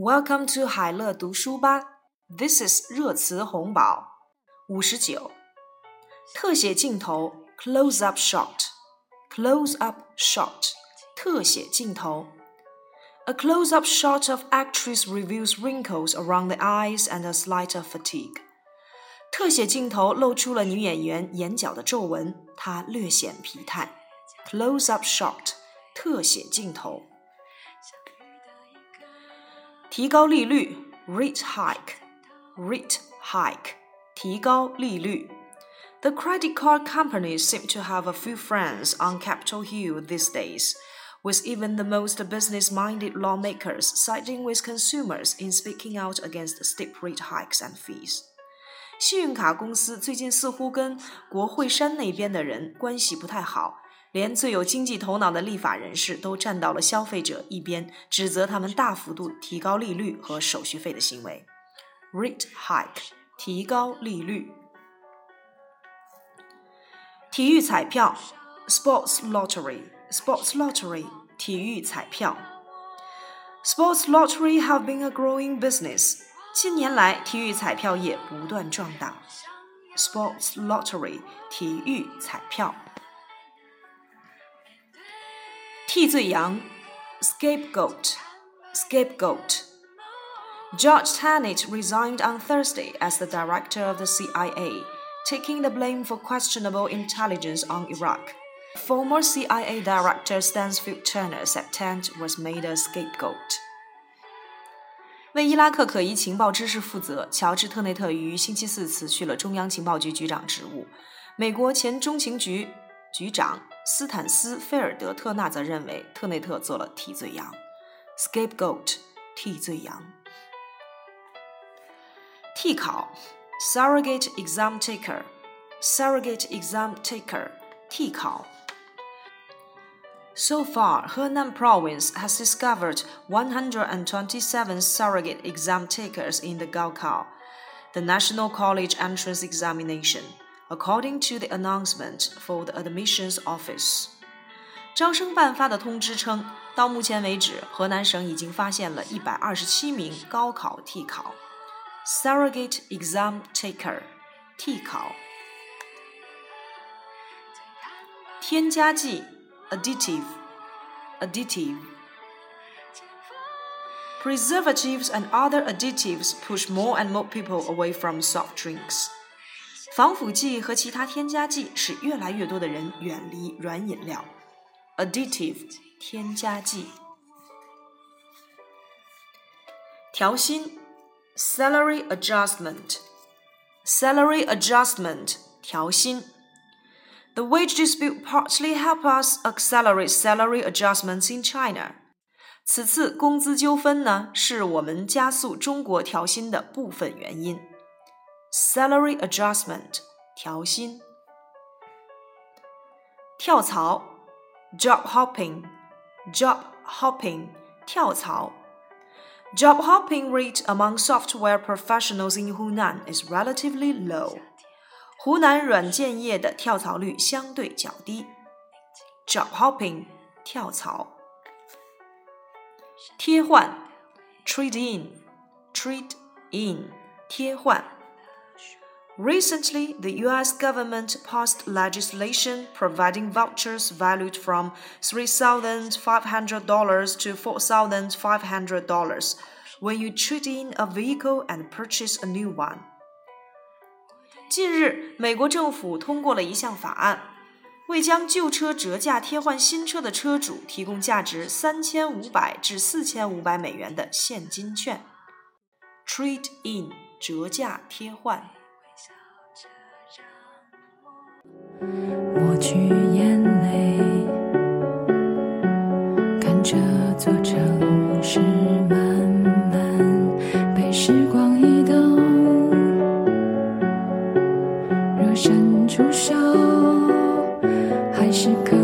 Welcome to 海乐读书吧。This is 热词红宝。五十九，特写镜头 （close up shot），close up shot，特写镜头。A close up shot of actress reveals wrinkles around the eyes and a slight of fatigue. 特写镜头露出了女演员眼角的皱纹，她略显疲态。Close up shot，特写镜头。 提高利率，rate hike，rate hike，提高利率。The credit card companies seem to have a few friends on Capitol Hill these days, with even the most business-minded lawmakers siding with consumers in speaking out against steep rate hikes and fees. 信用卡公司最近似乎跟国会山那边的人关系不太好。连最有经济头脑的立法人士都站到了消费者一边，指责他们大幅度提高利率和手续费的行为。Rate hike，提高利率。体育彩票，sports lottery，sports lottery，体育彩票。Sports lottery have been a growing business。近年来，体育彩票业不断壮大，Sports Lottery 体育彩票。替罪羊，scapegoat，scapegoat。George Tenet resigned on Thursday as the director of the CIA, taking the blame for questionable intelligence on Iraq. Former CIA director Stansfield Turner said Tenet was made a scapegoat. 为伊拉克可疑情报知识负责，乔治·特内特于星期四辞去了中央情报局局长职务。美国前中情局局长斯坦斯菲尔德特纳则认为特内特做了替罪羊 （scapegoat，替罪羊）。替考 （surrogate exam taker），surrogate exam taker，替考。So far, Henan Province has discovered 127 surrogate exam takers in the Gaokao, the National College Entrance Examination according to the announcement for the admissions office. 招生办发的通知称，到目前为止，河南省已经发现了一百二十七名高考替考 （surrogate exam taker） 替考。添加剂 （additive） additive。Preservatives and other additives push more and more people away from soft drinks. 防腐剂和其他添加剂使越来越多的人远离软饮料。additive 添加剂。调薪 salary adjustment salary adjustment 调薪。 The wage dispute partly helped us accelerate salary adjustments in China. 此次工资纠纷呢，是我们加速中国调薪的部分原因。salary adjustment 调薪，跳槽 job hopping job hopping 跳槽。Job hopping rate among software professionals in Hunan is relatively low. 湖南软件业的跳槽率相对较低。Job hopping 跳槽。贴换 trade in trade in 贴换。Recently, the US government passed legislation providing vouchers valued from $3,500 to $4,500 when you trade in a vehicle and purchase a new one. 近日，美国政府通过了一项法案，为将旧车折价贴换新车的车主提供价值三千五百至四千五百美元的现金券。Trade in 折价贴换。抹去眼泪，看这座城市出手，还是可